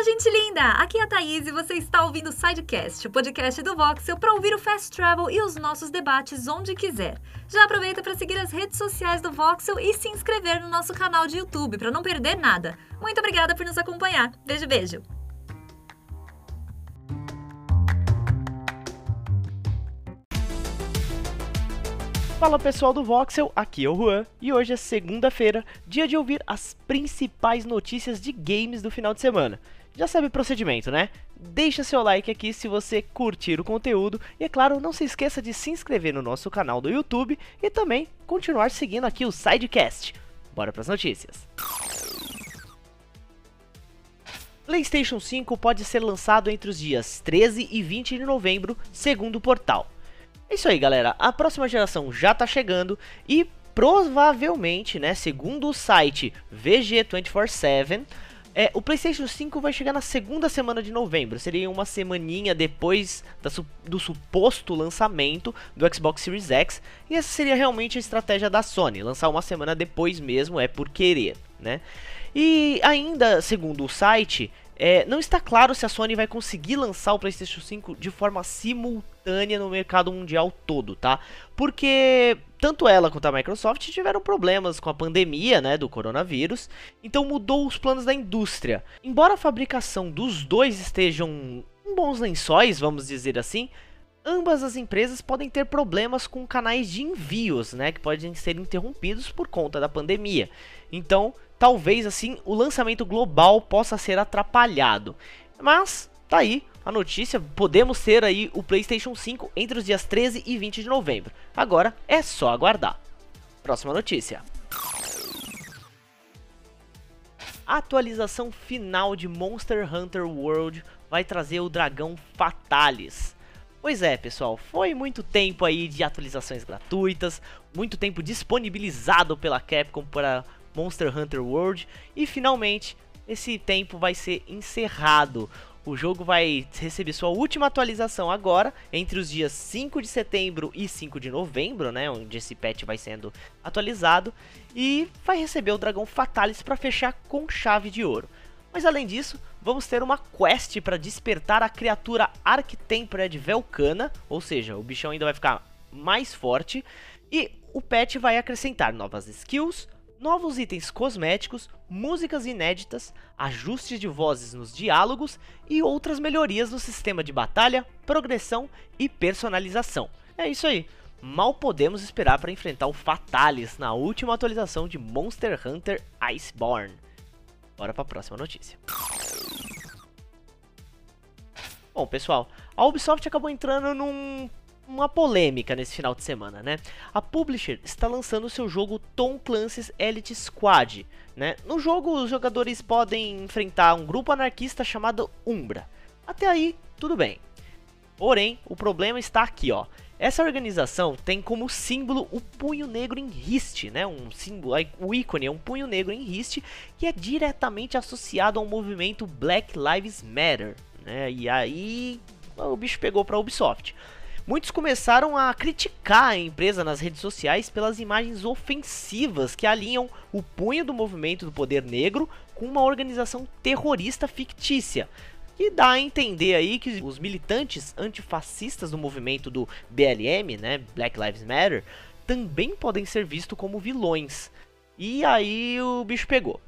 Fala, gente linda! Aqui é a Thaís e você está ouvindo o Sidecast, o podcast do Voxel para ouvir o Fast Travel e os nossos debates onde quiser. Já aproveita para seguir as redes sociais do Voxel e se inscrever no nosso canal de YouTube para não perder nada. Muito obrigada por nos acompanhar. Beijo, beijo! Fala pessoal do Voxel, aqui é o Juan e hoje é segunda-feira, dia de ouvir as principais notícias de games do final de semana. Já sabe o procedimento, né? Deixa seu like aqui se você curtir o conteúdo e, é claro, não se esqueça de se inscrever no nosso canal do YouTube e também continuar seguindo aqui o Sidecast. Bora para as notícias. PlayStation 5 pode ser lançado entre os dias 13 e 20 de novembro, segundo o portal. É isso aí, galera. A próxima geração já tá chegando e provavelmente, né, segundo o site VG247, é, o PlayStation 5 vai chegar na segunda semana de novembro. Seria uma semaninha depois da, do suposto lançamento do Xbox Series X. E essa seria realmente a estratégia da Sony, lançar uma semana depois mesmo, é por querer, né? E ainda, segundo o site, é, não está claro se a Sony vai conseguir lançar o PlayStation 5 de forma simultânea no mercado mundial todo, tá? Porque tanto ela quanto a Microsoft tiveram problemas com a pandemia, né, do coronavírus, então mudou os planos da indústria. Embora a fabricação dos dois estejam em bons lençóis, vamos dizer assim, ambas as empresas podem ter problemas com canais de envios, né, que podem ser interrompidos por conta da pandemia. Então, talvez assim o lançamento global possa ser atrapalhado. Mas tá aí a notícia, podemos ter aí o PlayStation 5 entre os dias 13 e 20 de novembro. Agora é só aguardar. Próxima notícia. A atualização final de Monster Hunter World vai trazer o dragão Fatalis. Pois é, pessoal, foi muito tempo aí de atualizações gratuitas, muito tempo disponibilizado pela Capcom para Monster Hunter World e finalmente esse tempo vai ser encerrado. O jogo vai receber sua última atualização agora, entre os dias 5 de setembro e 5 de novembro, né, onde esse patch vai sendo atualizado, e vai receber o Dragão Fatalis para fechar com chave de ouro. Mas além disso, vamos ter uma quest para despertar a criatura Arctempered Velcana, ou seja, o bichão ainda vai ficar mais forte, e o patch vai acrescentar novas skills, novos itens cosméticos, músicas inéditas, ajustes de vozes nos diálogos e outras melhorias no sistema de batalha, progressão e personalização. É isso aí. Mal podemos esperar para enfrentar o Fatalis na última atualização de Monster Hunter Iceborne. Bora para a próxima notícia. Bom, pessoal, a Ubisoft acabou entrando num uma polêmica nesse final de semana, né? A publisher está lançando seu jogo Tom Clancy's Elite Squad, né? No jogo, os jogadores podem enfrentar um grupo anarquista chamado Umbra. Até aí, tudo bem. Porém, o problema está aqui, ó. Essa organização tem como símbolo o punho negro em riste, né? Um símbolo, o ícone é um punho negro em riste que é diretamente associado ao movimento Black Lives Matter, né? E aí o bicho pegou para a Ubisoft. Muitos começaram a criticar a empresa nas redes sociais pelas imagens ofensivas que alinham o punho do movimento do poder negro com uma organização terrorista fictícia. Que dá a entender aí que os militantes antifascistas do movimento do BLM, né, Black Lives Matter, também podem ser vistos como vilões. E aí o bicho pegou.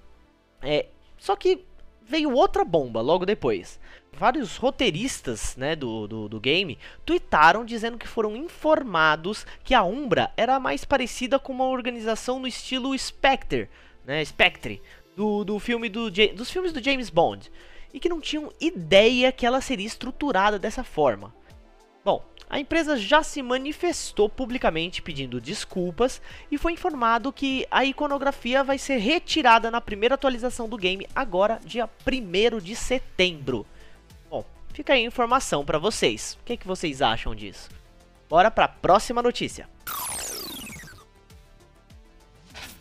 É, só que veio outra bomba logo depois vários roteiristas né, do, do, do, game tweetaram dizendo que foram informados que a Umbra era mais parecida com uma organização no estilo Spectre, né, Spectre, do, do filme do, dos filmes do James Bond, e que não tinham ideia que ela seria estruturada dessa forma. Bom, a empresa já se manifestou publicamente pedindo desculpas e foi informado que a iconografia vai ser retirada na primeira atualização do game agora, dia 1 de setembro. Fica aí a informação para vocês. O que, que vocês acham disso? Bora para a próxima notícia.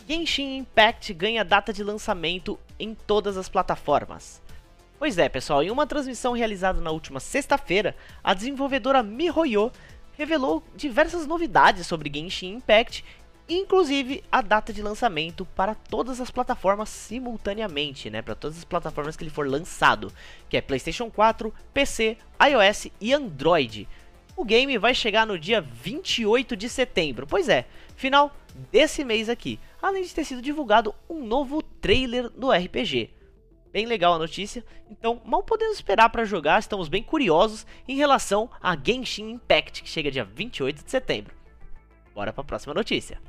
Genshin Impact ganha data de lançamento em todas as plataformas. Pois é, pessoal, em uma transmissão realizada na última sexta-feira, a desenvolvedora MiHoYo revelou diversas novidades sobre Genshin Impact inclusive a data de lançamento para todas as plataformas simultaneamente, né? Para todas as plataformas que ele for lançado, que é PlayStation 4, PC, iOS e Android. O game vai chegar no dia 28 de setembro. Pois é, final desse mês aqui. Além de ter sido divulgado um novo trailer do RPG. Bem legal a notícia, então mal podemos esperar para jogar, estamos bem curiosos em relação a Genshin Impact, que chega dia 28 de setembro. Bora para a próxima notícia.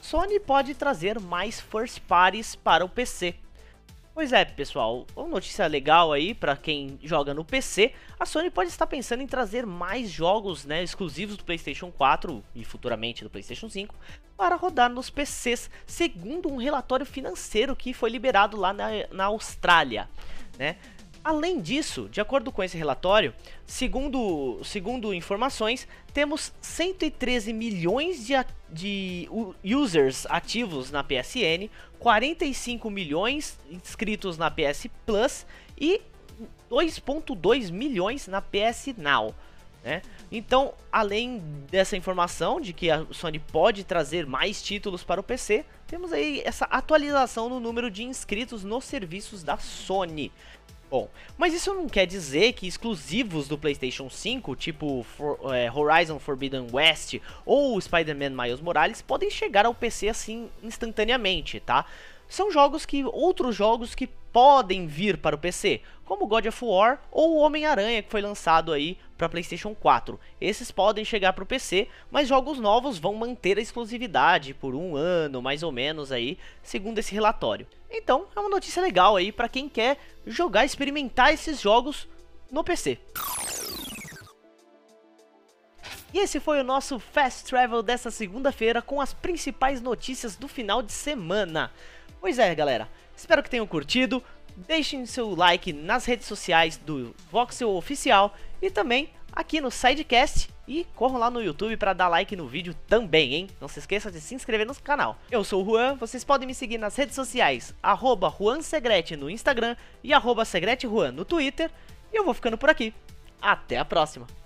Sony pode trazer mais first parties para o PC. Pois é, pessoal, uma notícia legal aí para quem joga no PC, a Sony pode estar pensando em trazer mais jogos né, exclusivos do PlayStation 4 e futuramente do PlayStation 5 para rodar nos PCs, segundo um relatório financeiro que foi liberado lá na, na Austrália. Né? Além disso, de acordo com esse relatório, segundo, segundo informações, temos 113 milhões de, de users ativos na PSN, 45 milhões inscritos na PS Plus e 2.2 milhões na PS Now. Né? Então, além dessa informação de que a Sony pode trazer mais títulos para o PC, temos aí essa atualização no número de inscritos nos serviços da Sony. Bom, mas isso não quer dizer que exclusivos do PlayStation 5, tipo For, é, Horizon Forbidden West ou Spider-Man Miles Morales, podem chegar ao PC assim instantaneamente, tá? São jogos que outros jogos que podem vir para o PC, como God of War ou Homem-Aranha que foi lançado aí para PlayStation 4. Esses podem chegar para o PC, mas jogos novos vão manter a exclusividade por um ano, mais ou menos aí, segundo esse relatório. Então, é uma notícia legal aí para quem quer jogar, experimentar esses jogos no PC. E esse foi o nosso Fast Travel dessa segunda-feira com as principais notícias do final de semana. Pois é, galera, espero que tenham curtido. Deixem seu like nas redes sociais do Voxel Oficial e também aqui no Sidecast e corram lá no YouTube para dar like no vídeo também, hein? Não se esqueça de se inscrever no canal. Eu sou o Juan, vocês podem me seguir nas redes sociais, arroba JuanSegrete no Instagram e arroba SegreteJuan no Twitter. E eu vou ficando por aqui. Até a próxima!